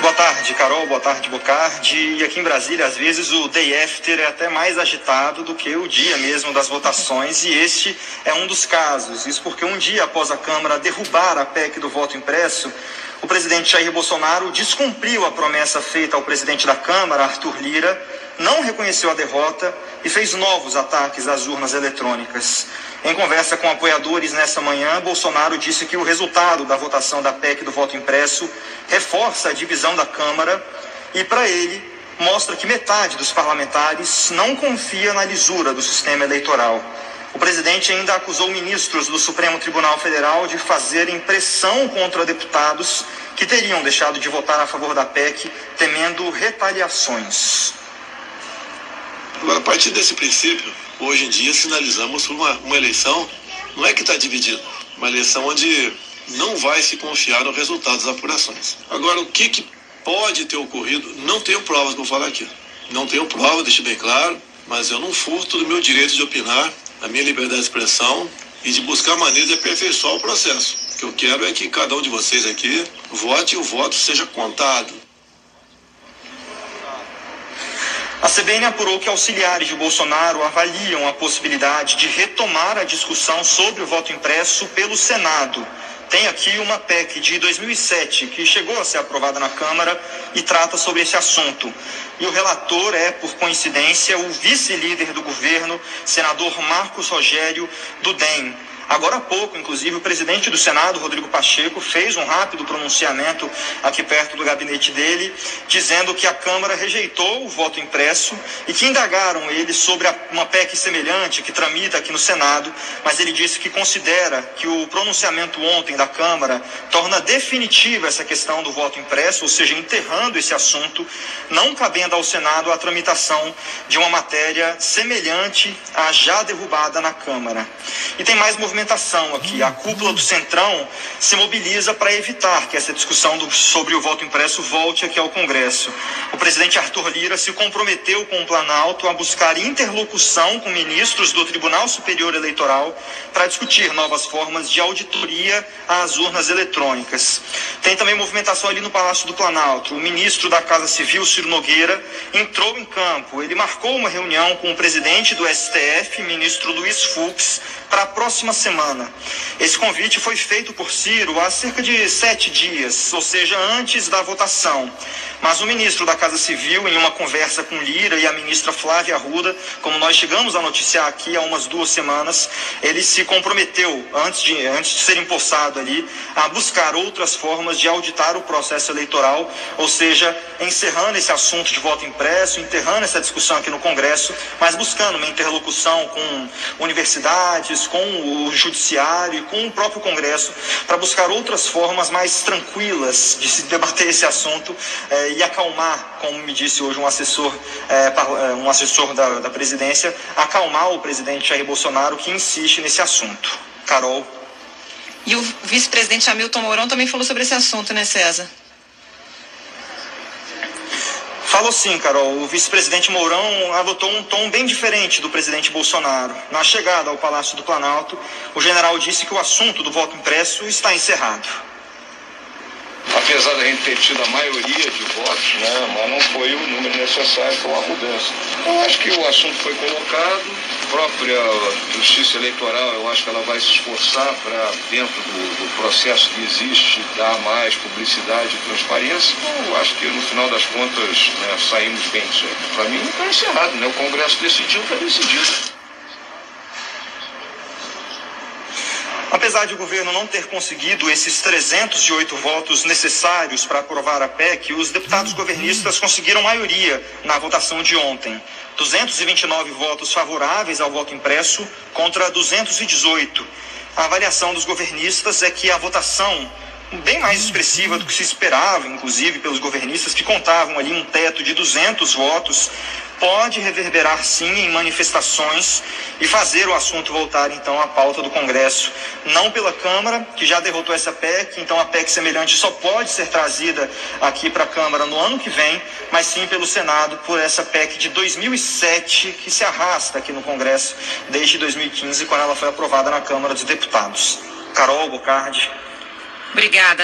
Boa tarde, Carol. Boa tarde, Bocardi. E aqui em Brasília, às vezes, o day after é até mais agitado do que o dia mesmo das votações, e este é um dos casos. Isso porque um dia após a Câmara derrubar a PEC do voto impresso, o presidente Jair Bolsonaro descumpriu a promessa feita ao presidente da Câmara, Arthur Lira, não reconheceu a derrota e fez novos ataques às urnas eletrônicas. Em conversa com apoiadores nessa manhã, Bolsonaro disse que o resultado da votação da PEC do voto impresso reforça a divisão da Câmara e, para ele, mostra que metade dos parlamentares não confia na lisura do sistema eleitoral. O presidente ainda acusou ministros do Supremo Tribunal Federal de fazerem pressão contra deputados que teriam deixado de votar a favor da PEC, temendo retaliações. Agora, a partir desse princípio, hoje em dia sinalizamos uma, uma eleição, não é que está dividida, uma eleição onde não vai se confiar no resultado das apurações. Agora, o que, que pode ter ocorrido, não tenho provas para falar aqui. Não tenho prova, deixe bem claro, mas eu não furto do meu direito de opinar, a minha liberdade de expressão e de buscar maneiras de aperfeiçoar o processo. O que eu quero é que cada um de vocês aqui vote e o voto seja contado. A CBN apurou que auxiliares de Bolsonaro avaliam a possibilidade de retomar a discussão sobre o voto impresso pelo Senado. Tem aqui uma PEC de 2007 que chegou a ser aprovada na Câmara e trata sobre esse assunto. E o relator é, por coincidência, o vice-líder do governo, senador Marcos Rogério do DEM. Agora há pouco, inclusive, o presidente do Senado, Rodrigo Pacheco, fez um rápido pronunciamento aqui perto do gabinete dele, dizendo que a Câmara rejeitou o voto impresso e que indagaram ele sobre uma PEC semelhante que tramita aqui no Senado, mas ele disse que considera que o pronunciamento ontem da Câmara torna definitiva essa questão do voto impresso, ou seja, enterrando esse assunto, não cabendo ao Senado a tramitação de uma matéria semelhante à já derrubada na Câmara. E tem mais movimento movimentação aqui. A cúpula do Centrão se mobiliza para evitar que essa discussão do, sobre o voto impresso volte aqui ao Congresso. O presidente Arthur Lira se comprometeu com o Planalto a buscar interlocução com ministros do Tribunal Superior Eleitoral para discutir novas formas de auditoria às urnas eletrônicas. Tem também movimentação ali no Palácio do Planalto. O ministro da Casa Civil, Ciro Nogueira, entrou em campo. Ele marcou uma reunião com o presidente do STF, ministro Luiz Fux, para a próxima semana. Esse convite foi feito por Ciro há cerca de sete dias, ou seja, antes da votação. Mas o ministro da Casa Civil, em uma conversa com Lira e a ministra Flávia Arruda, como nós chegamos a noticiar aqui há umas duas semanas, ele se comprometeu, antes de, antes de ser empossado ali, a buscar outras formas de auditar o processo eleitoral, ou seja, encerrando esse assunto de voto impresso, enterrando essa discussão aqui no Congresso, mas buscando uma interlocução com universidades, com o Judiciário e com o próprio Congresso, para buscar outras formas mais tranquilas de se debater esse assunto. Eh, e acalmar, como me disse hoje um assessor, é, um assessor da, da presidência, acalmar o presidente Jair Bolsonaro que insiste nesse assunto. Carol. E o vice-presidente Hamilton Mourão também falou sobre esse assunto, né, César? Falou sim, Carol. O vice-presidente Mourão adotou um tom bem diferente do presidente Bolsonaro. Na chegada ao Palácio do Planalto, o general disse que o assunto do voto impresso está encerrado apesar da gente ter tido a maioria de votos, né, mas não foi o número necessário para uma mudança. Eu acho que o assunto foi colocado, a própria Justiça Eleitoral, eu acho que ela vai se esforçar para, dentro do, do, processo que existe, dar mais publicidade e transparência. Então, eu acho que no final das contas né, saímos bem disso aí. Para mim está encerrado, né? o Congresso decidiu, está decidido. Apesar de o governo não ter conseguido esses 308 votos necessários para aprovar a PEC, os deputados governistas conseguiram maioria na votação de ontem. 229 votos favoráveis ao voto impresso contra 218. A avaliação dos governistas é que a votação bem mais expressiva do que se esperava, inclusive pelos governistas que contavam ali um teto de 200 votos, pode reverberar sim em manifestações e fazer o assunto voltar então à pauta do Congresso, não pela Câmara, que já derrotou essa PEC, então a PEC semelhante só pode ser trazida aqui para a Câmara no ano que vem, mas sim pelo Senado por essa PEC de 2007 que se arrasta aqui no Congresso desde 2015, quando ela foi aprovada na Câmara dos Deputados. Carol Bocardi. Obrigada.